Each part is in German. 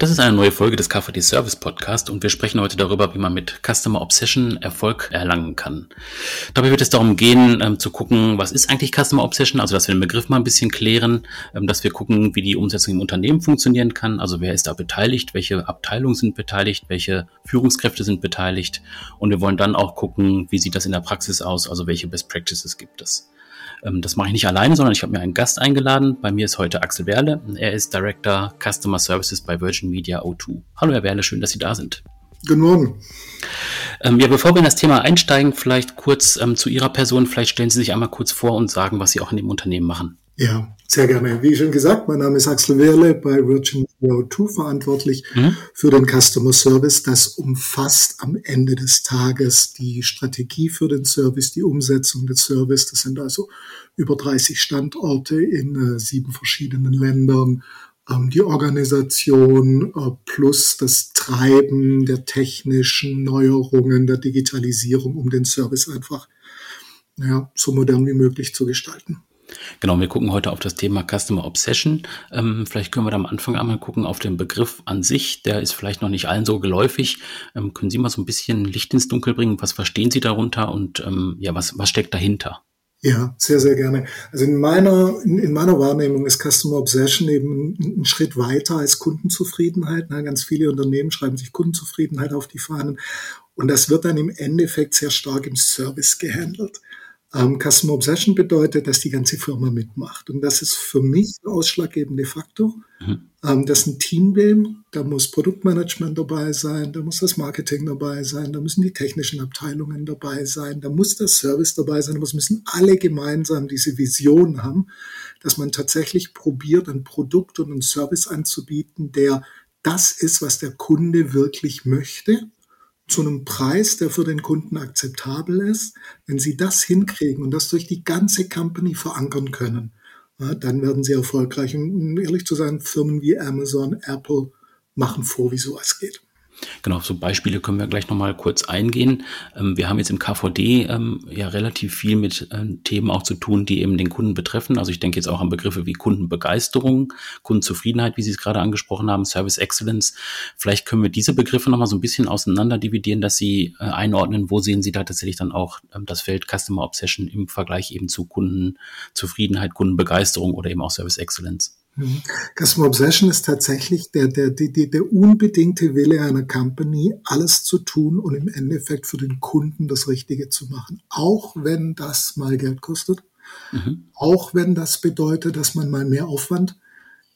Das ist eine neue Folge des KVD Service Podcast und wir sprechen heute darüber, wie man mit Customer Obsession Erfolg erlangen kann. Dabei wird es darum gehen, ähm, zu gucken, was ist eigentlich Customer Obsession, also dass wir den Begriff mal ein bisschen klären, ähm, dass wir gucken, wie die Umsetzung im Unternehmen funktionieren kann, also wer ist da beteiligt, welche Abteilungen sind beteiligt, welche Führungskräfte sind beteiligt? Und wir wollen dann auch gucken, wie sieht das in der Praxis aus, also welche Best Practices gibt es. Ähm, das mache ich nicht alleine, sondern ich habe mir einen Gast eingeladen. Bei mir ist heute Axel Werle. Er ist Director Customer Services bei Virgin Media O2. Hallo Herr Werle, schön, dass Sie da sind. Guten Morgen. Ähm, ja, bevor wir in das Thema einsteigen, vielleicht kurz ähm, zu Ihrer Person. Vielleicht stellen Sie sich einmal kurz vor und sagen, was Sie auch in dem Unternehmen machen. Ja, sehr gerne. Wie schon gesagt, mein Name ist Axel Wehrle bei Virgin Media 2 verantwortlich mhm. für den Customer Service. Das umfasst am Ende des Tages die Strategie für den Service, die Umsetzung des Service. Das sind also über 30 Standorte in äh, sieben verschiedenen Ländern. Ähm, die Organisation äh, plus das Treiben der technischen Neuerungen, der Digitalisierung, um den Service einfach ja, so modern wie möglich zu gestalten. Genau, wir gucken heute auf das Thema Customer Obsession. Ähm, vielleicht können wir da am Anfang einmal gucken auf den Begriff an sich. Der ist vielleicht noch nicht allen so geläufig. Ähm, können Sie mal so ein bisschen Licht ins Dunkel bringen? Was verstehen Sie darunter und ähm, ja, was, was steckt dahinter? Ja, sehr, sehr gerne. Also in meiner, in, in meiner Wahrnehmung ist Customer Obsession eben ein, ein Schritt weiter als Kundenzufriedenheit. Na, ganz viele Unternehmen schreiben sich Kundenzufriedenheit auf die Fahnen. Und das wird dann im Endeffekt sehr stark im Service gehandelt. Ähm, Customer Obsession bedeutet, dass die ganze Firma mitmacht. Und das ist für mich der ausschlaggebende Faktor. Mhm. Ähm, das ist ein Team will. Da muss Produktmanagement dabei sein, da muss das Marketing dabei sein, da müssen die technischen Abteilungen dabei sein, da muss der Service dabei sein, da müssen alle gemeinsam diese Vision haben, dass man tatsächlich probiert, ein Produkt und einen Service anzubieten, der das ist, was der Kunde wirklich möchte zu einem Preis, der für den Kunden akzeptabel ist. Wenn Sie das hinkriegen und das durch die ganze Company verankern können, dann werden Sie erfolgreich. Und um ehrlich zu sein, Firmen wie Amazon, Apple machen vor, wie sowas geht. Genau, so Beispiele können wir gleich nochmal kurz eingehen. Ähm, wir haben jetzt im KVD ähm, ja relativ viel mit äh, Themen auch zu tun, die eben den Kunden betreffen. Also ich denke jetzt auch an Begriffe wie Kundenbegeisterung, Kundenzufriedenheit, wie Sie es gerade angesprochen haben, Service Excellence. Vielleicht können wir diese Begriffe nochmal so ein bisschen auseinander dividieren, dass Sie äh, einordnen, wo sehen Sie da tatsächlich dann auch ähm, das Feld Customer Obsession im Vergleich eben zu Kundenzufriedenheit, Kundenbegeisterung oder eben auch Service Excellence. Mhm. Customer Obsession ist tatsächlich der, der, der, der unbedingte Wille einer Company, alles zu tun und im Endeffekt für den Kunden das Richtige zu machen. Auch wenn das mal Geld kostet. Mhm. Auch wenn das bedeutet, dass man mal mehr Aufwand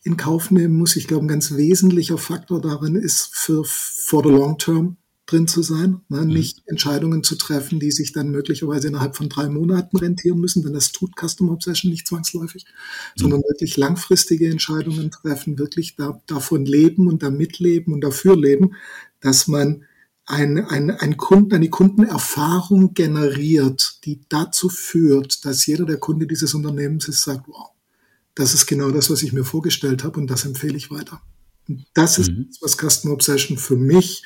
in Kauf nehmen muss. Ich glaube, ein ganz wesentlicher Faktor darin ist für for the long term drin zu sein, ne? Mhm. nicht Entscheidungen zu treffen, die sich dann möglicherweise innerhalb von drei Monaten rentieren müssen, denn das tut Custom Obsession nicht zwangsläufig, mhm. sondern wirklich langfristige Entscheidungen treffen, wirklich da, davon leben und damit leben und dafür leben, dass man ein, ein, ein Kunden, eine Kundenerfahrung generiert, die dazu führt, dass jeder der Kunde dieses Unternehmens ist, sagt, wow, das ist genau das, was ich mir vorgestellt habe und das empfehle ich weiter. Und das ist, mhm. was Customer Obsession für mich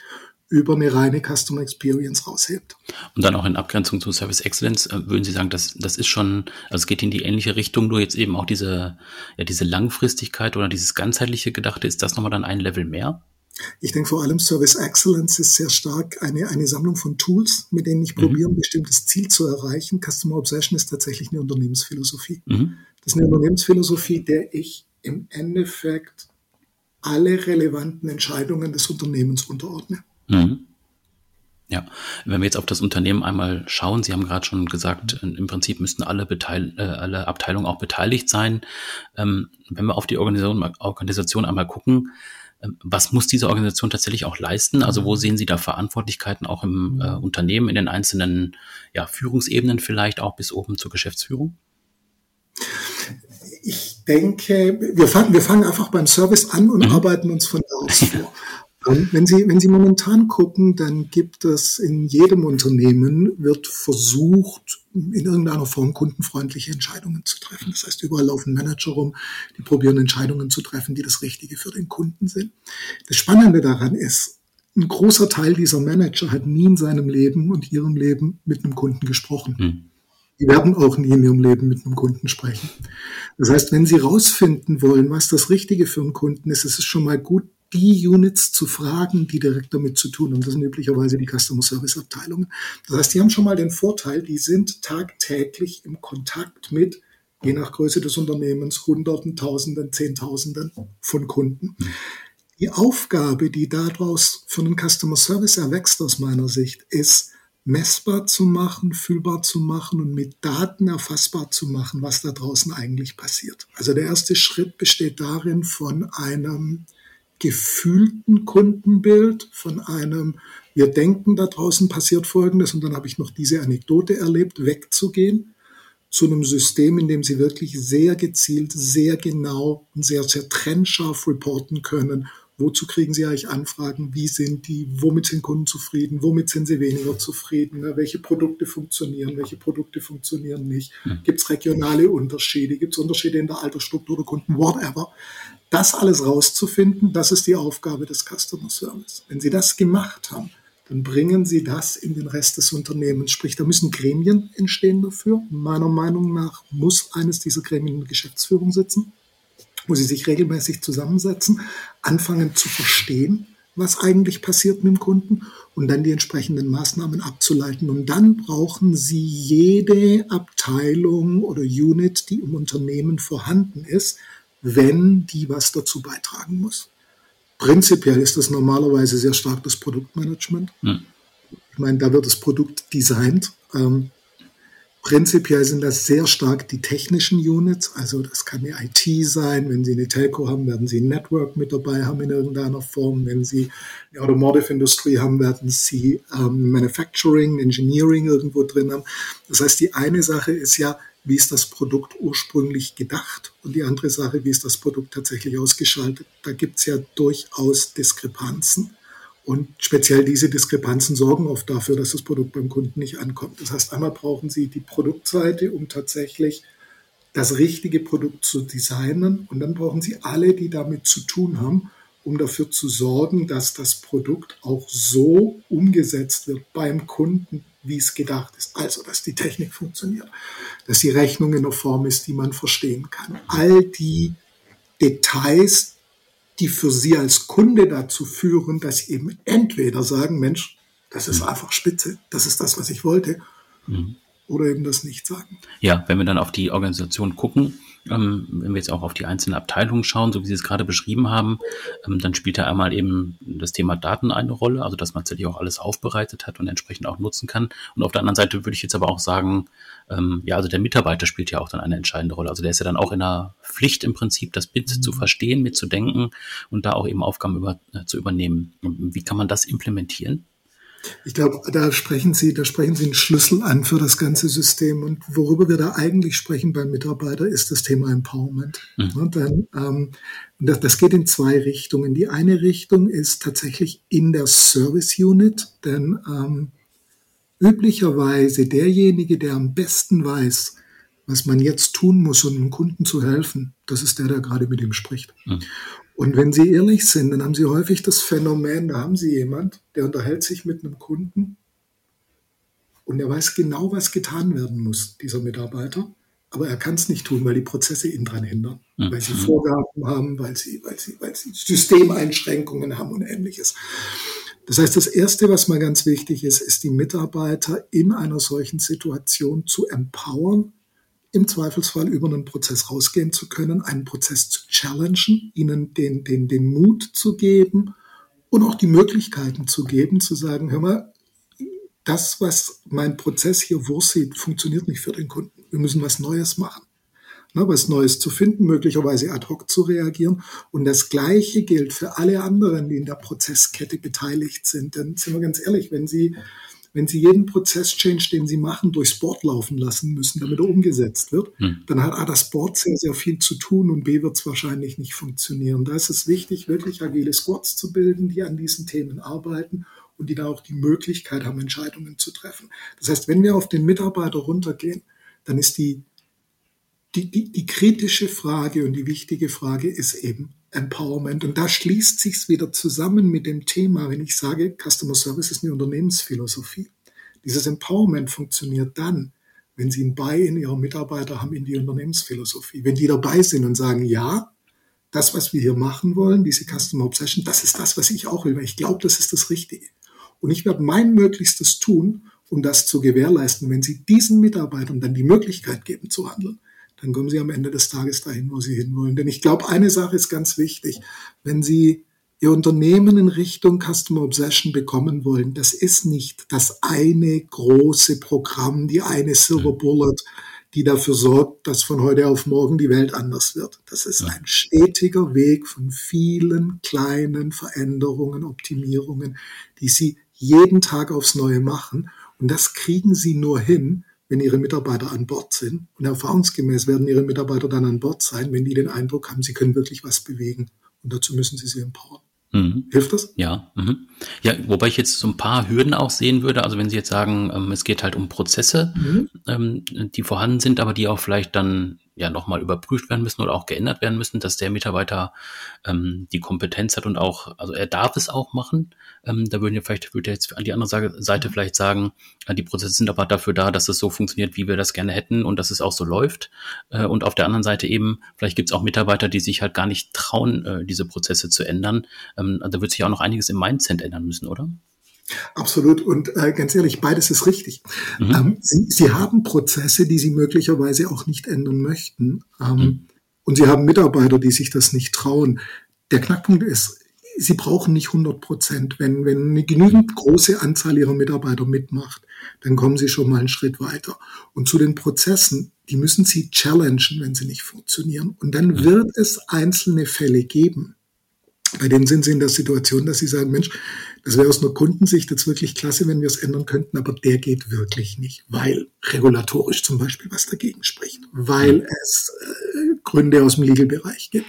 über eine reine Customer Experience raushebt. Und dann auch in Abgrenzung zu Service Excellence, äh, würden Sie sagen, das, das ist schon, also es geht in die ähnliche Richtung, nur jetzt eben auch diese, ja, diese Langfristigkeit oder dieses ganzheitliche Gedachte, ist das nochmal dann ein Level mehr? Ich denke vor allem Service Excellence ist sehr stark eine, eine Sammlung von Tools, mit denen ich mhm. probiere, ein bestimmtes Ziel zu erreichen. Customer Obsession ist tatsächlich eine Unternehmensphilosophie. Mhm. Das ist eine Unternehmensphilosophie, der ich im Endeffekt alle relevanten Entscheidungen des Unternehmens unterordne. Mhm. Ja, wenn wir jetzt auf das Unternehmen einmal schauen, Sie haben gerade schon gesagt, im Prinzip müssten alle, Beteil äh, alle Abteilungen auch beteiligt sein. Ähm, wenn wir auf die Organisation, Organisation einmal gucken, ähm, was muss diese Organisation tatsächlich auch leisten? Also wo sehen Sie da Verantwortlichkeiten auch im äh, Unternehmen, in den einzelnen ja, Führungsebenen vielleicht auch bis oben zur Geschäftsführung? Ich denke, wir fangen, wir fangen einfach beim Service an und mhm. arbeiten uns von da aus vor. Und wenn Sie, wenn Sie momentan gucken, dann gibt es in jedem Unternehmen wird versucht, in irgendeiner Form kundenfreundliche Entscheidungen zu treffen. Das heißt, überall laufen Manager rum, die probieren Entscheidungen zu treffen, die das Richtige für den Kunden sind. Das Spannende daran ist, ein großer Teil dieser Manager hat nie in seinem Leben und ihrem Leben mit einem Kunden gesprochen. Hm. Die werden auch nie in ihrem Leben mit einem Kunden sprechen. Das heißt, wenn Sie rausfinden wollen, was das Richtige für einen Kunden ist, ist es schon mal gut, die Units zu fragen, die direkt damit zu tun haben. Das sind üblicherweise die Customer Service Abteilungen. Das heißt, die haben schon mal den Vorteil, die sind tagtäglich im Kontakt mit, je nach Größe des Unternehmens, Hunderten, Tausenden, Zehntausenden von Kunden. Die Aufgabe, die daraus für einen Customer Service erwächst aus meiner Sicht, ist, messbar zu machen, fühlbar zu machen und mit Daten erfassbar zu machen, was da draußen eigentlich passiert. Also der erste Schritt besteht darin, von einem gefühlten Kundenbild, von einem, wir denken, da draußen passiert Folgendes und dann habe ich noch diese Anekdote erlebt, wegzugehen zu einem System, in dem Sie wirklich sehr gezielt, sehr genau und sehr, sehr trennscharf reporten können, Wozu kriegen Sie eigentlich Anfragen? Wie sind die? Womit sind Kunden zufrieden? Womit sind sie weniger zufrieden? Welche Produkte funktionieren? Welche Produkte funktionieren nicht? Hm. Gibt es regionale Unterschiede? Gibt es Unterschiede in der Altersstruktur der Kunden? Whatever. Das alles rauszufinden, das ist die Aufgabe des Customer Service. Wenn Sie das gemacht haben, dann bringen Sie das in den Rest des Unternehmens. Sprich, da müssen Gremien entstehen dafür. Meiner Meinung nach muss eines dieser Gremien in der Geschäftsführung sitzen, wo Sie sich regelmäßig zusammensetzen, anfangen zu verstehen, was eigentlich passiert mit dem Kunden und dann die entsprechenden Maßnahmen abzuleiten. Und dann brauchen Sie jede Abteilung oder Unit, die im Unternehmen vorhanden ist, wenn die was dazu beitragen muss. Prinzipiell ist das normalerweise sehr stark das Produktmanagement. Hm. Ich meine, da wird das Produkt designt. Ähm, prinzipiell sind das sehr stark die technischen Units. Also das kann eine IT sein. Wenn Sie eine Telco haben, werden Sie ein Network mit dabei haben in irgendeiner Form. Wenn Sie eine Automotive Industry haben, werden Sie ähm, Manufacturing, Engineering irgendwo drin haben. Das heißt, die eine Sache ist ja, wie ist das Produkt ursprünglich gedacht und die andere Sache, wie ist das Produkt tatsächlich ausgeschaltet. Da gibt es ja durchaus Diskrepanzen. Und speziell diese Diskrepanzen sorgen oft dafür, dass das Produkt beim Kunden nicht ankommt. Das heißt, einmal brauchen Sie die Produktseite, um tatsächlich das richtige Produkt zu designen. Und dann brauchen Sie alle, die damit zu tun haben, um dafür zu sorgen, dass das Produkt auch so umgesetzt wird beim Kunden, wie es gedacht ist. Also, dass die Technik funktioniert, dass die Rechnung in der Form ist, die man verstehen kann. All die Details, die für Sie als Kunde dazu führen, dass Sie eben entweder sagen, Mensch, das ist mhm. einfach spitze, das ist das, was ich wollte, mhm. oder eben das nicht sagen. Ja, wenn wir dann auf die Organisation gucken, ähm, wenn wir jetzt auch auf die einzelnen Abteilungen schauen, so wie Sie es gerade beschrieben haben, ähm, dann spielt da einmal eben das Thema Daten eine Rolle, also dass man tatsächlich auch alles aufbereitet hat und entsprechend auch nutzen kann. Und auf der anderen Seite würde ich jetzt aber auch sagen, ähm, ja, also der Mitarbeiter spielt ja auch dann eine entscheidende Rolle. Also der ist ja dann auch in der Pflicht im Prinzip, das Bit mhm. zu verstehen, mitzudenken und da auch eben Aufgaben über, äh, zu übernehmen. Wie kann man das implementieren? Ich glaube, da sprechen Sie, da sprechen Sie einen Schlüssel an für das ganze System. Und worüber wir da eigentlich sprechen beim Mitarbeiter, ist das Thema Empowerment. Mhm. Ja, denn, ähm, das, das geht in zwei Richtungen. Die eine Richtung ist tatsächlich in der Service Unit, denn ähm, üblicherweise derjenige, der am besten weiß, was man jetzt tun muss, um einem Kunden zu helfen, das ist der, der gerade mit ihm spricht. Mhm. Und wenn Sie ehrlich sind, dann haben Sie häufig das Phänomen, da haben Sie jemand, der unterhält sich mit einem Kunden und er weiß genau, was getan werden muss, dieser Mitarbeiter. Aber er kann es nicht tun, weil die Prozesse ihn daran hindern, mhm. weil sie Vorgaben haben, weil sie, weil, sie, weil sie Systemeinschränkungen haben und ähnliches. Das heißt, das Erste, was mal ganz wichtig ist, ist die Mitarbeiter in einer solchen Situation zu empowern, im Zweifelsfall über einen Prozess rausgehen zu können, einen Prozess zu challengen, ihnen den, den, den Mut zu geben und auch die Möglichkeiten zu geben, zu sagen, hör mal, das, was mein Prozess hier vorsieht, funktioniert nicht für den Kunden. Wir müssen was Neues machen. Ne, was Neues zu finden, möglicherweise ad hoc zu reagieren. Und das Gleiche gilt für alle anderen, die in der Prozesskette beteiligt sind. Denn sind wir ganz ehrlich, wenn Sie wenn Sie jeden Prozess-Change, den Sie machen, durchs Board laufen lassen müssen, damit er umgesetzt wird, hm. dann hat A, das Board sehr, sehr viel zu tun und B, wird es wahrscheinlich nicht funktionieren. Da ist es wichtig, wirklich agile Squads zu bilden, die an diesen Themen arbeiten und die da auch die Möglichkeit haben, Entscheidungen zu treffen. Das heißt, wenn wir auf den Mitarbeiter runtergehen, dann ist die, die, die, die kritische Frage und die wichtige Frage ist eben Empowerment. Und da schließt sich's wieder zusammen mit dem Thema, wenn ich sage, Customer Service ist eine Unternehmensphilosophie. Dieses Empowerment funktioniert dann, wenn Sie ein Buy in Ihrer Mitarbeiter haben in die Unternehmensphilosophie. Wenn die dabei sind und sagen, ja, das, was wir hier machen wollen, diese Customer Obsession, das ist das, was ich auch will, weil ich glaube, das ist das Richtige. Und ich werde mein Möglichstes tun, um das zu gewährleisten. Wenn Sie diesen Mitarbeitern dann die Möglichkeit geben zu handeln, dann kommen Sie am Ende des Tages dahin, wo Sie hinwollen. Denn ich glaube, eine Sache ist ganz wichtig. Wenn Sie Ihr Unternehmen in Richtung Customer Obsession bekommen wollen, das ist nicht das eine große Programm, die eine Silver. Bullet, die dafür sorgt, dass von heute auf morgen die Welt anders wird. Das ist ein stetiger Weg von vielen kleinen Veränderungen, Optimierungen, die Sie jeden Tag aufs Neue machen. Und das kriegen Sie nur hin, wenn Ihre Mitarbeiter an Bord sind. Und erfahrungsgemäß werden Ihre Mitarbeiter dann an Bord sein, wenn die den Eindruck haben, sie können wirklich was bewegen. Und dazu müssen Sie sie empowern. Mhm. Hilft das? Ja. Mhm. Ja, wobei ich jetzt so ein paar Hürden auch sehen würde. Also wenn Sie jetzt sagen, ähm, es geht halt um Prozesse, mhm. ähm, die vorhanden sind, aber die auch vielleicht dann ja nochmal überprüft werden müssen oder auch geändert werden müssen, dass der Mitarbeiter ähm, die Kompetenz hat und auch, also er darf es auch machen. Ähm, da würden wir vielleicht, würde jetzt an die andere Seite vielleicht sagen, äh, die Prozesse sind aber dafür da, dass es so funktioniert, wie wir das gerne hätten und dass es auch so läuft. Äh, und auf der anderen Seite eben, vielleicht gibt es auch Mitarbeiter, die sich halt gar nicht trauen, äh, diese Prozesse zu ändern. Ähm, da wird sich auch noch einiges im Mindset ändern müssen, oder? Absolut. Und äh, ganz ehrlich, beides ist richtig. Mhm. Ähm, Sie, Sie haben Prozesse, die Sie möglicherweise auch nicht ändern möchten. Ähm, mhm. Und Sie haben Mitarbeiter, die sich das nicht trauen. Der Knackpunkt ist, Sie brauchen nicht 100 Prozent. Wenn, wenn eine genügend große Anzahl Ihrer Mitarbeiter mitmacht, dann kommen Sie schon mal einen Schritt weiter. Und zu den Prozessen, die müssen Sie challengen, wenn sie nicht funktionieren. Und dann mhm. wird es einzelne Fälle geben, bei denen sind Sie in der Situation, dass Sie sagen, Mensch, das wäre aus einer Kundensicht jetzt wirklich klasse, wenn wir es ändern könnten, aber der geht wirklich nicht, weil regulatorisch zum Beispiel was dagegen spricht, weil es äh, Gründe aus dem Legal-Bereich gibt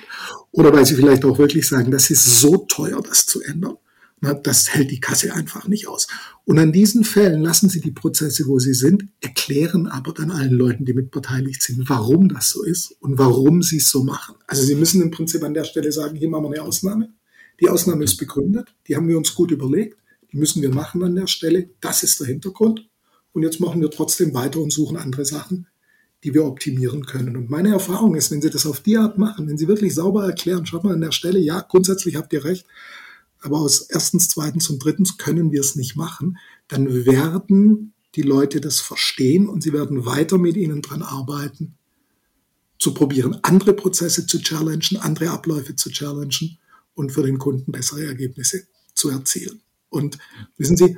oder weil sie vielleicht auch wirklich sagen, das ist so teuer, das zu ändern. Na, das hält die Kasse einfach nicht aus. Und an diesen Fällen lassen Sie die Prozesse, wo sie sind, erklären aber dann allen Leuten, die mitbeteiligt sind, warum das so ist und warum sie es so machen. Also Sie müssen im Prinzip an der Stelle sagen, hier machen wir eine Ausnahme die Ausnahme ist begründet, die haben wir uns gut überlegt, die müssen wir machen an der Stelle. Das ist der Hintergrund. Und jetzt machen wir trotzdem weiter und suchen andere Sachen, die wir optimieren können. Und meine Erfahrung ist, wenn Sie das auf die Art machen, wenn Sie wirklich sauber erklären, schaut mal an der Stelle, ja, grundsätzlich habt ihr recht, aber aus erstens, zweitens und drittens können wir es nicht machen, dann werden die Leute das verstehen und sie werden weiter mit ihnen dran arbeiten, zu probieren, andere Prozesse zu challengen, andere Abläufe zu challengen und für den Kunden bessere Ergebnisse zu erzielen. Und wissen Sie,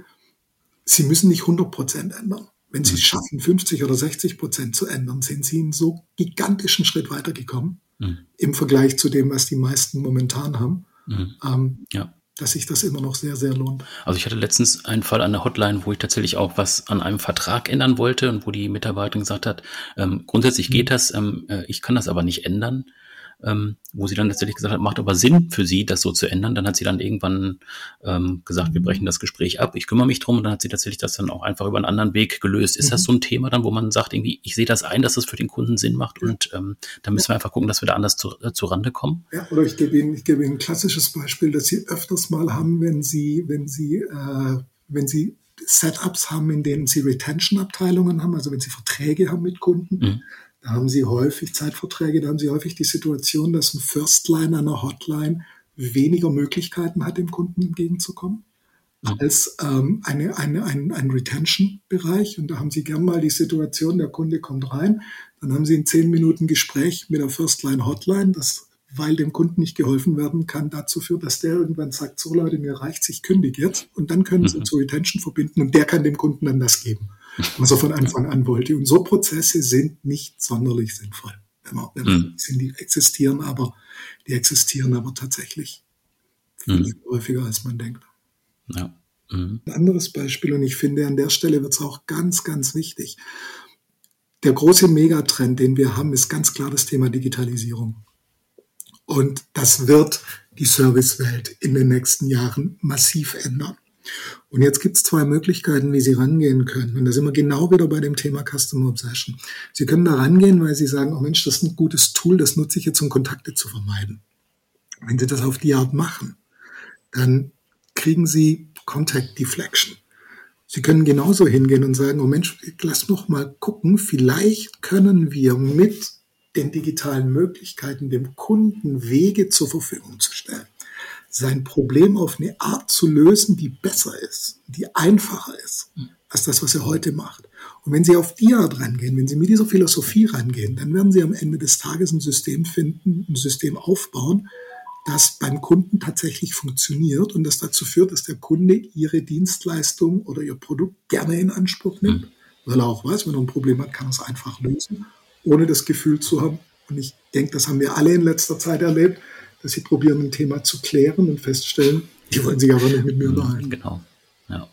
Sie müssen nicht 100 Prozent ändern. Wenn Sie es mhm. schaffen, 50 oder 60 Prozent zu ändern, sind Sie einen so gigantischen Schritt weitergekommen mhm. im Vergleich zu dem, was die meisten momentan haben, mhm. ähm, ja. Dass sich das immer noch sehr, sehr lohnt. Also ich hatte letztens einen Fall an der Hotline, wo ich tatsächlich auch was an einem Vertrag ändern wollte und wo die Mitarbeiterin gesagt hat, ähm, grundsätzlich geht das, ähm, äh, ich kann das aber nicht ändern ähm, wo sie dann tatsächlich gesagt hat, macht aber Sinn für sie, das so zu ändern. Dann hat sie dann irgendwann ähm, gesagt, wir brechen das Gespräch ab, ich kümmere mich drum und dann hat sie tatsächlich das dann auch einfach über einen anderen Weg gelöst. Ist mhm. das so ein Thema dann, wo man sagt, irgendwie, ich sehe das ein, dass das für den Kunden Sinn macht und ähm, da müssen wir einfach gucken, dass wir da anders zu, äh, zu Rande kommen? Ja, oder ich gebe Ihnen, ich gebe Ihnen ein klassisches Beispiel, das Sie öfters mal haben, wenn Sie, wenn Sie, äh, wenn Sie Setups haben, in denen Sie Retention-Abteilungen haben, also wenn Sie Verträge haben mit Kunden. Mhm da haben Sie häufig Zeitverträge, da haben Sie häufig die Situation, dass ein Firstline einer Hotline weniger Möglichkeiten hat, dem Kunden entgegenzukommen, mhm. als ähm, eine, eine, ein, ein Retention-Bereich. Und da haben Sie gern mal die Situation, der Kunde kommt rein, dann haben Sie in zehn Minuten Gespräch mit der Firstline Hotline, das weil dem Kunden nicht geholfen werden kann, dazu führt, dass der irgendwann sagt, so Leute, mir reicht ich kündige jetzt. Und dann können Sie mhm. zu Retention verbinden und der kann dem Kunden dann das geben was er von Anfang an wollte. Und so Prozesse sind nicht sonderlich sinnvoll. Wenn man, wenn man mhm. sind, die existieren aber, die existieren aber tatsächlich viel mhm. häufiger, als man denkt. Ja. Mhm. Ein anderes Beispiel, und ich finde, an der Stelle wird es auch ganz, ganz wichtig. Der große Megatrend, den wir haben, ist ganz klar das Thema Digitalisierung. Und das wird die Servicewelt in den nächsten Jahren massiv ändern. Und jetzt gibt es zwei Möglichkeiten, wie Sie rangehen können. Und da sind wir genau wieder bei dem Thema Customer Obsession. Sie können da rangehen, weil Sie sagen, oh Mensch, das ist ein gutes Tool, das nutze ich jetzt, um Kontakte zu vermeiden. Wenn Sie das auf die Art machen, dann kriegen Sie Contact Deflection. Sie können genauso hingehen und sagen, oh Mensch, lass noch mal gucken, vielleicht können wir mit den digitalen Möglichkeiten dem Kunden Wege zur Verfügung zu stellen sein Problem auf eine Art zu lösen, die besser ist, die einfacher ist, als das, was er heute macht. Und wenn Sie auf die Art rangehen, wenn Sie mit dieser Philosophie rangehen, dann werden Sie am Ende des Tages ein System finden, ein System aufbauen, das beim Kunden tatsächlich funktioniert und das dazu führt, dass der Kunde Ihre Dienstleistung oder Ihr Produkt gerne in Anspruch nimmt, weil er auch weiß, wenn er ein Problem hat, kann er es einfach lösen, ohne das Gefühl zu haben. Und ich denke, das haben wir alle in letzter Zeit erlebt, dass sie probieren, ein Thema zu klären und feststellen, die wollen sich aber nicht mit mir unterhalten. Genau. Ja.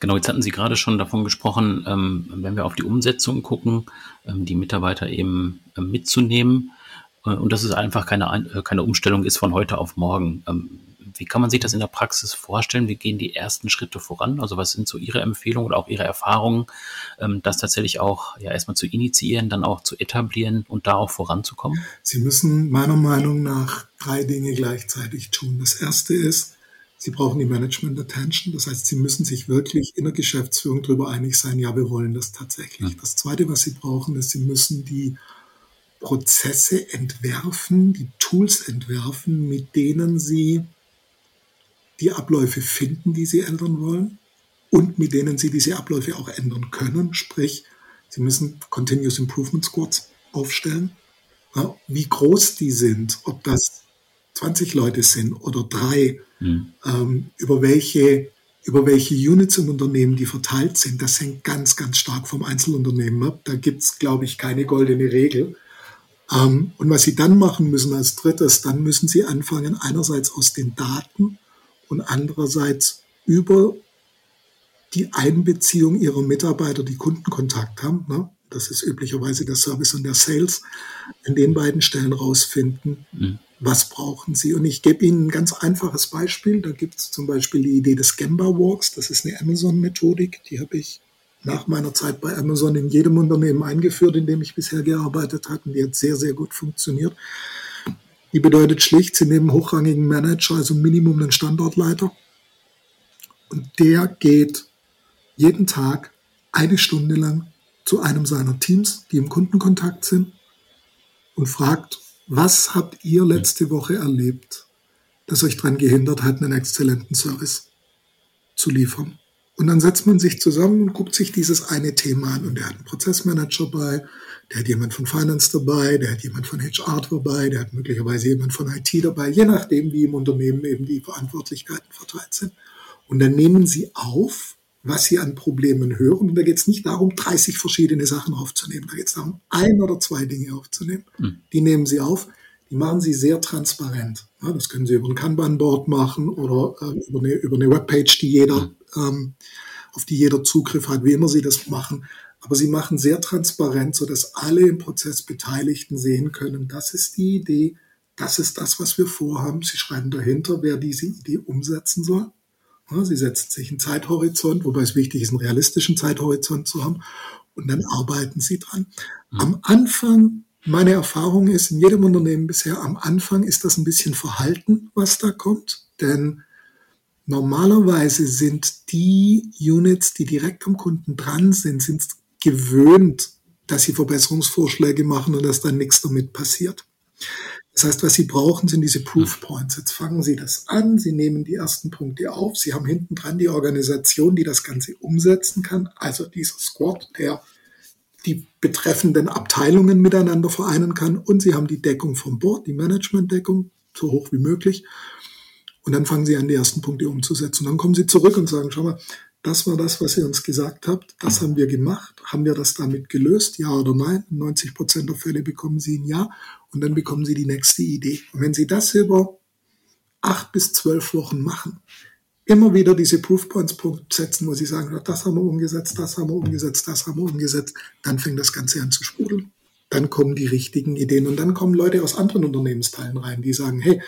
Genau, jetzt hatten Sie gerade schon davon gesprochen, ähm, wenn wir auf die Umsetzung gucken, ähm, die Mitarbeiter eben äh, mitzunehmen äh, und dass es einfach keine, äh, keine Umstellung ist von heute auf morgen. Wie kann man sich das in der Praxis vorstellen? Wie gehen die ersten Schritte voran? Also was sind so Ihre Empfehlungen oder auch Ihre Erfahrungen, ähm, das tatsächlich auch ja erstmal zu initiieren, dann auch zu etablieren und da auch voranzukommen? Sie müssen meiner Meinung nach drei Dinge gleichzeitig tun. Das erste ist, Sie brauchen die Management Attention. Das heißt, Sie müssen sich wirklich in der Geschäftsführung darüber einig sein, ja, wir wollen das tatsächlich. Das zweite, was Sie brauchen, ist, Sie müssen die Prozesse entwerfen, die Tools entwerfen, mit denen Sie die Abläufe finden, die sie ändern wollen und mit denen sie diese Abläufe auch ändern können. Sprich, sie müssen Continuous Improvement Squads aufstellen. Ja, wie groß die sind, ob das 20 Leute sind oder drei, mhm. ähm, über welche über welche Units im Unternehmen die verteilt sind, das hängt ganz, ganz stark vom Einzelunternehmen ab. Da gibt's, glaube ich, keine goldene Regel. Ähm, und was Sie dann machen müssen als drittes, dann müssen Sie anfangen, einerseits aus den Daten und andererseits über die Einbeziehung ihrer Mitarbeiter, die Kundenkontakt haben. Ne? Das ist üblicherweise der Service und der Sales. An den beiden Stellen rausfinden, mhm. was brauchen sie. Und ich gebe Ihnen ein ganz einfaches Beispiel. Da gibt es zum Beispiel die Idee des Gamba Walks. Das ist eine Amazon-Methodik. Die habe ich nach meiner Zeit bei Amazon in jedem Unternehmen eingeführt, in dem ich bisher gearbeitet habe. Und die hat sehr, sehr gut funktioniert. Die bedeutet schlicht, Sie nehmen hochrangigen Manager, also Minimum einen Standortleiter. Und der geht jeden Tag eine Stunde lang zu einem seiner Teams, die im Kundenkontakt sind, und fragt, was habt ihr letzte Woche erlebt, das euch daran gehindert hat, einen exzellenten Service zu liefern? Und dann setzt man sich zusammen und guckt sich dieses eine Thema an. Und der hat einen Prozessmanager bei, der hat jemand von Finance dabei, der hat jemand von HR dabei, der hat möglicherweise jemand von IT dabei, je nachdem, wie im Unternehmen eben die Verantwortlichkeiten verteilt sind. Und dann nehmen sie auf, was sie an Problemen hören. Und da geht es nicht darum, 30 verschiedene Sachen aufzunehmen. Da geht es darum, ein oder zwei Dinge aufzunehmen. Mhm. Die nehmen sie auf. Die machen sie sehr transparent. Ja, das können sie über ein Kanban-Board machen oder äh, über, eine, über eine Webpage, die jeder mhm ähm, auf die jeder Zugriff hat, wie immer sie das machen. Aber sie machen sehr transparent, so dass alle im Prozess Beteiligten sehen können, das ist die Idee, das ist das, was wir vorhaben. Sie schreiben dahinter, wer diese Idee umsetzen soll. Sie setzen sich einen Zeithorizont, wobei es wichtig ist, einen realistischen Zeithorizont zu haben. Und dann arbeiten sie dran. Mhm. Am Anfang, meine Erfahrung ist, in jedem Unternehmen bisher, am Anfang ist das ein bisschen verhalten, was da kommt. Denn Normalerweise sind die Units, die direkt am Kunden dran sind, sind gewöhnt, dass sie Verbesserungsvorschläge machen und dass dann nichts damit passiert. Das heißt, was Sie brauchen, sind diese Proof Points. Jetzt fangen Sie das an, Sie nehmen die ersten Punkte auf, Sie haben hinten dran die Organisation, die das Ganze umsetzen kann, also dieser Squad, der die betreffenden Abteilungen miteinander vereinen kann und Sie haben die Deckung vom Board, die Management-Deckung, so hoch wie möglich. Und dann fangen sie an, die ersten Punkte umzusetzen. Und dann kommen sie zurück und sagen, schau mal, das war das, was ihr uns gesagt habt. Das haben wir gemacht. Haben wir das damit gelöst? Ja oder nein? 90 Prozent der Fälle bekommen sie ein Ja. Und dann bekommen sie die nächste Idee. Und wenn sie das über acht bis zwölf Wochen machen, immer wieder diese Proofpoints setzen, wo sie sagen, das haben wir umgesetzt, das haben wir umgesetzt, das haben wir umgesetzt, dann fängt das Ganze an zu sprudeln. Dann kommen die richtigen Ideen und dann kommen Leute aus anderen Unternehmensteilen rein, die sagen, hey,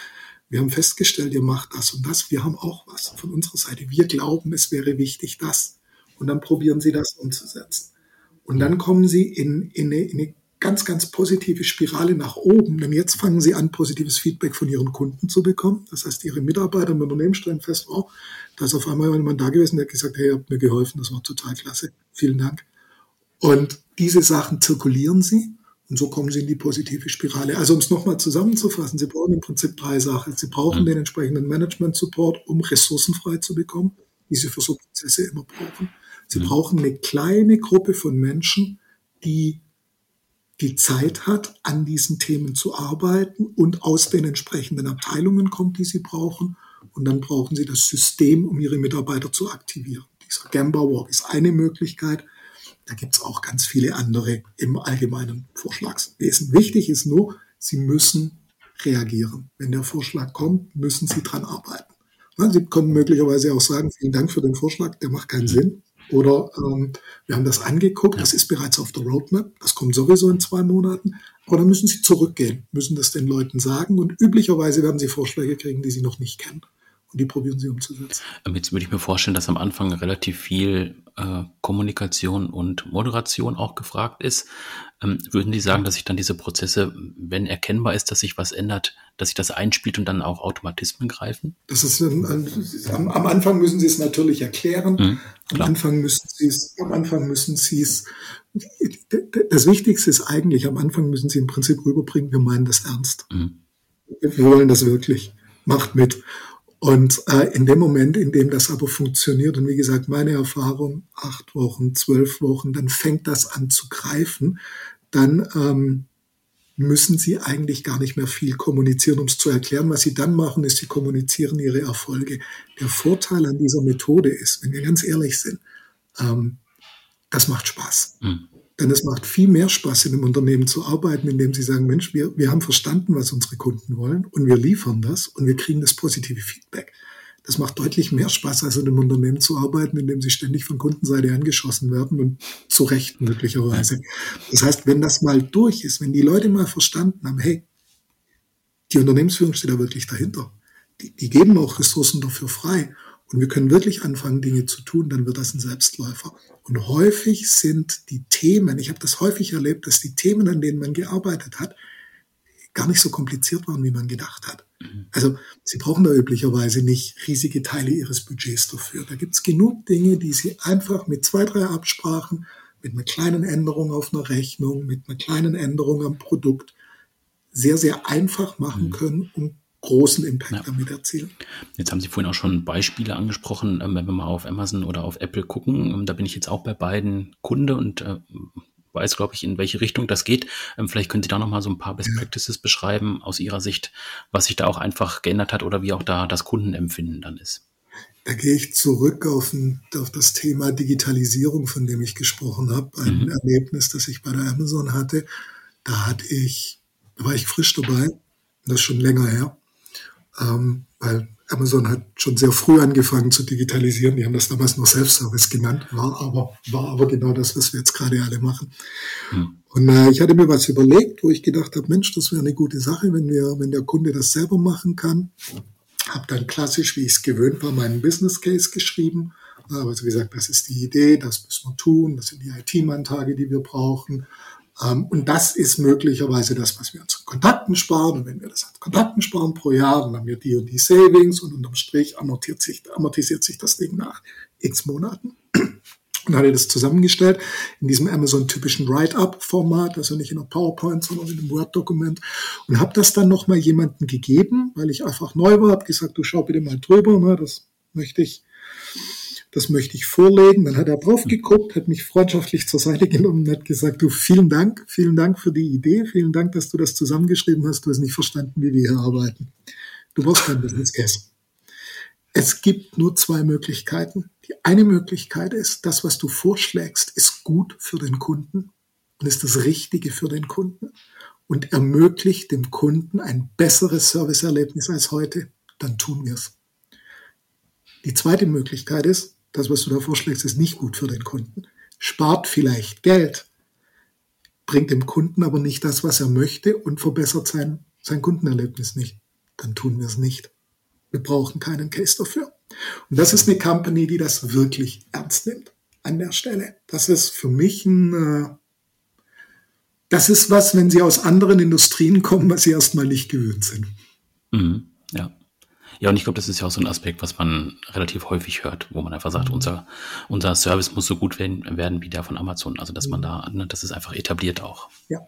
wir haben festgestellt, ihr macht das und das, wir haben auch was von unserer Seite. Wir glauben, es wäre wichtig, das. Und dann probieren sie das umzusetzen. Und dann kommen sie in, in, eine, in eine ganz, ganz positive Spirale nach oben. Denn jetzt fangen sie an, positives Feedback von ihren Kunden zu bekommen. Das heißt, ihre Mitarbeiter im Unternehmen stellen fest, oh, da ist auf einmal jemand da gewesen, der hat gesagt, hey, ihr habt mir geholfen, das war total klasse. Vielen Dank. Und diese Sachen zirkulieren sie und so kommen sie in die positive Spirale. Also um es nochmal zusammenzufassen, Sie brauchen im Prinzip drei Sachen. Sie brauchen mhm. den entsprechenden Management-Support, um Ressourcen frei zu bekommen, die Sie für so Prozesse immer brauchen. Sie mhm. brauchen eine kleine Gruppe von Menschen, die die Zeit hat, an diesen Themen zu arbeiten und aus den entsprechenden Abteilungen kommt, die sie brauchen. Und dann brauchen sie das System, um ihre Mitarbeiter zu aktivieren. Dieser Gamba Walk ist eine Möglichkeit. Da gibt es auch ganz viele andere im allgemeinen Vorschlagswesen. Wichtig ist nur, sie müssen reagieren. Wenn der Vorschlag kommt, müssen sie dran arbeiten. Sie können möglicherweise auch sagen, vielen Dank für den Vorschlag, der macht keinen Sinn. Oder ähm, wir haben das angeguckt, das ist bereits auf der Roadmap, das kommt sowieso in zwei Monaten. Aber dann müssen Sie zurückgehen, müssen das den Leuten sagen und üblicherweise werden Sie Vorschläge kriegen, die Sie noch nicht kennen und die probieren sie umzusetzen. Jetzt würde ich mir vorstellen, dass am Anfang relativ viel äh, Kommunikation und Moderation auch gefragt ist. Ähm, würden Sie sagen, dass sich dann diese Prozesse, wenn erkennbar ist, dass sich was ändert, dass sich das einspielt und dann auch Automatismen greifen? Das ist, ähm, am, am, Anfang müssen Sie es natürlich erklären. Mhm, am Anfang müssen Sie es, am Anfang müssen Sie es, das Wichtigste ist eigentlich, am Anfang müssen Sie im Prinzip rüberbringen, wir meinen das ernst. Mhm. Wir wollen das wirklich. Macht mit. Und äh, in dem Moment, in dem das aber funktioniert, und wie gesagt, meine Erfahrung, acht Wochen, zwölf Wochen, dann fängt das an zu greifen, dann ähm, müssen sie eigentlich gar nicht mehr viel kommunizieren, um es zu erklären. Was sie dann machen, ist, sie kommunizieren ihre Erfolge. Der Vorteil an dieser Methode ist, wenn wir ganz ehrlich sind, ähm, das macht Spaß. Mhm. Denn es macht viel mehr Spaß, in einem Unternehmen zu arbeiten, indem sie sagen, Mensch, wir, wir haben verstanden, was unsere Kunden wollen und wir liefern das und wir kriegen das positive Feedback. Das macht deutlich mehr Spaß, als in einem Unternehmen zu arbeiten, in dem sie ständig von Kundenseite angeschossen werden und zu Recht möglicherweise. Das heißt, wenn das mal durch ist, wenn die Leute mal verstanden haben, hey, die Unternehmensführung steht da wirklich dahinter. Die, die geben auch Ressourcen dafür frei und wir können wirklich anfangen, Dinge zu tun, dann wird das ein Selbstläufer. Und häufig sind die Themen, ich habe das häufig erlebt, dass die Themen, an denen man gearbeitet hat, gar nicht so kompliziert waren, wie man gedacht hat. Mhm. Also Sie brauchen da üblicherweise nicht riesige Teile Ihres Budgets dafür. Da gibt es genug Dinge, die Sie einfach mit zwei, drei Absprachen, mit einer kleinen Änderung auf einer Rechnung, mit einer kleinen Änderung am Produkt sehr, sehr einfach machen mhm. können, um großen Impact ja. damit erzielen. Jetzt haben Sie vorhin auch schon Beispiele angesprochen, ähm, wenn wir mal auf Amazon oder auf Apple gucken. Ähm, da bin ich jetzt auch bei beiden Kunde und äh, weiß, glaube ich, in welche Richtung das geht. Ähm, vielleicht können Sie da noch mal so ein paar Best Practices beschreiben aus Ihrer Sicht, was sich da auch einfach geändert hat oder wie auch da das Kundenempfinden dann ist. Da gehe ich zurück auf, ein, auf das Thema Digitalisierung, von dem ich gesprochen habe. Ein mhm. Erlebnis, das ich bei der Amazon hatte. Da hatte ich, da war ich frisch dabei. Das ist schon länger her ähm, weil Amazon hat schon sehr früh angefangen zu digitalisieren. Die haben das damals nur Self-Service genannt, war aber, war aber genau das, was wir jetzt gerade alle machen. Hm. Und äh, ich hatte mir was überlegt, wo ich gedacht habe, Mensch, das wäre eine gute Sache, wenn wir, wenn der Kunde das selber machen kann. Habe dann klassisch, wie ich es gewöhnt war, meinen Business Case geschrieben. Also gesagt, das ist die Idee, das müssen wir tun, das sind die IT-Manntage, die wir brauchen. Ähm, und das ist möglicherweise das, was wir uns Kontakten sparen. Und wenn wir das an Kontakten sparen pro Jahr, dann haben wir die und die Savings und unterm Strich amortisiert sich, amortisiert sich das Ding nach x Monaten. Und hatte das zusammengestellt in diesem Amazon-typischen Write-up-Format, also nicht in einer PowerPoint, sondern in einem Word-Dokument. Und habe das dann nochmal jemandem gegeben, weil ich einfach neu war, habe gesagt, du schau bitte mal drüber, ne, das möchte ich das möchte ich vorlegen. Dann hat er drauf geguckt, hat mich freundschaftlich zur Seite genommen und hat gesagt, du, vielen Dank, vielen Dank für die Idee, vielen Dank, dass du das zusammengeschrieben hast. Du hast nicht verstanden, wie wir hier arbeiten. Du brauchst kein Business Case. Es gibt nur zwei Möglichkeiten. Die eine Möglichkeit ist, das, was du vorschlägst, ist gut für den Kunden und ist das Richtige für den Kunden und ermöglicht dem Kunden ein besseres Serviceerlebnis als heute. Dann tun wir es. Die zweite Möglichkeit ist, das, was du da vorschlägst, ist nicht gut für den Kunden. Spart vielleicht Geld, bringt dem Kunden aber nicht das, was er möchte und verbessert sein, sein Kundenerlebnis nicht. dann tun wir es nicht. Wir brauchen keinen Case dafür. Und das ist eine Company, die das wirklich ernst nimmt an der Stelle. Das ist für mich ein, äh, das ist was, wenn sie aus anderen Industrien kommen, was sie erstmal nicht gewöhnt sind. Mhm, ja. Ja, und ich glaube, das ist ja auch so ein Aspekt, was man relativ häufig hört, wo man einfach sagt, mhm. unser, unser Service muss so gut werden, werden wie der von Amazon. Also, dass mhm. man da, ne, das ist einfach etabliert auch. Ja,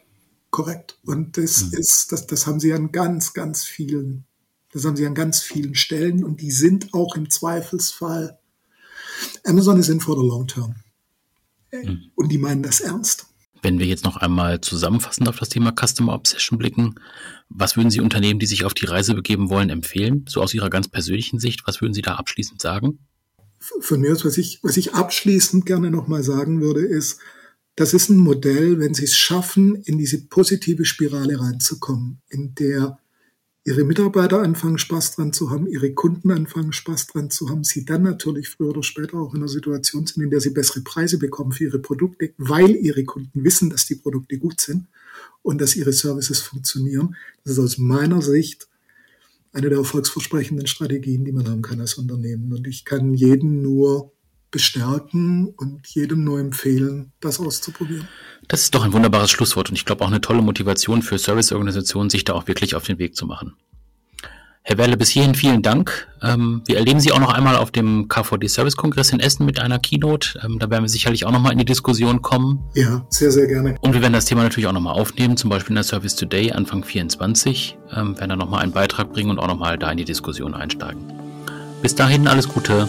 korrekt. Und das mhm. ist, das, das haben sie an ganz, ganz vielen, das haben sie an ganz vielen Stellen und die sind auch im Zweifelsfall, Amazon ist in for the long term. Mhm. Und die meinen das ernst. Wenn wir jetzt noch einmal zusammenfassend auf das Thema Customer Obsession blicken, was würden Sie Unternehmen, die sich auf die Reise begeben wollen, empfehlen? So aus Ihrer ganz persönlichen Sicht, was würden Sie da abschließend sagen? Von mir aus, was ich, was ich abschließend gerne nochmal sagen würde, ist, das ist ein Modell, wenn Sie es schaffen, in diese positive Spirale reinzukommen, in der ihre Mitarbeiter anfangen Spaß dran zu haben, ihre Kunden anfangen Spaß dran zu haben, sie dann natürlich früher oder später auch in einer Situation sind, in der sie bessere Preise bekommen für ihre Produkte, weil ihre Kunden wissen, dass die Produkte gut sind und dass ihre Services funktionieren. Das ist aus meiner Sicht eine der erfolgsversprechenden Strategien, die man haben kann als Unternehmen. Und ich kann jeden nur bestärken und jedem nur empfehlen, das auszuprobieren. Das ist doch ein wunderbares Schlusswort und ich glaube auch eine tolle Motivation für Serviceorganisationen, sich da auch wirklich auf den Weg zu machen. Herr Werle, bis hierhin vielen Dank. Ähm, wir erleben Sie auch noch einmal auf dem KVD Service Kongress in Essen mit einer Keynote. Ähm, da werden wir sicherlich auch noch mal in die Diskussion kommen. Ja, sehr, sehr gerne. Und wir werden das Thema natürlich auch noch mal aufnehmen, zum Beispiel in der Service Today Anfang 24. Ähm, werden dann noch mal einen Beitrag bringen und auch noch mal da in die Diskussion einsteigen. Bis dahin alles Gute.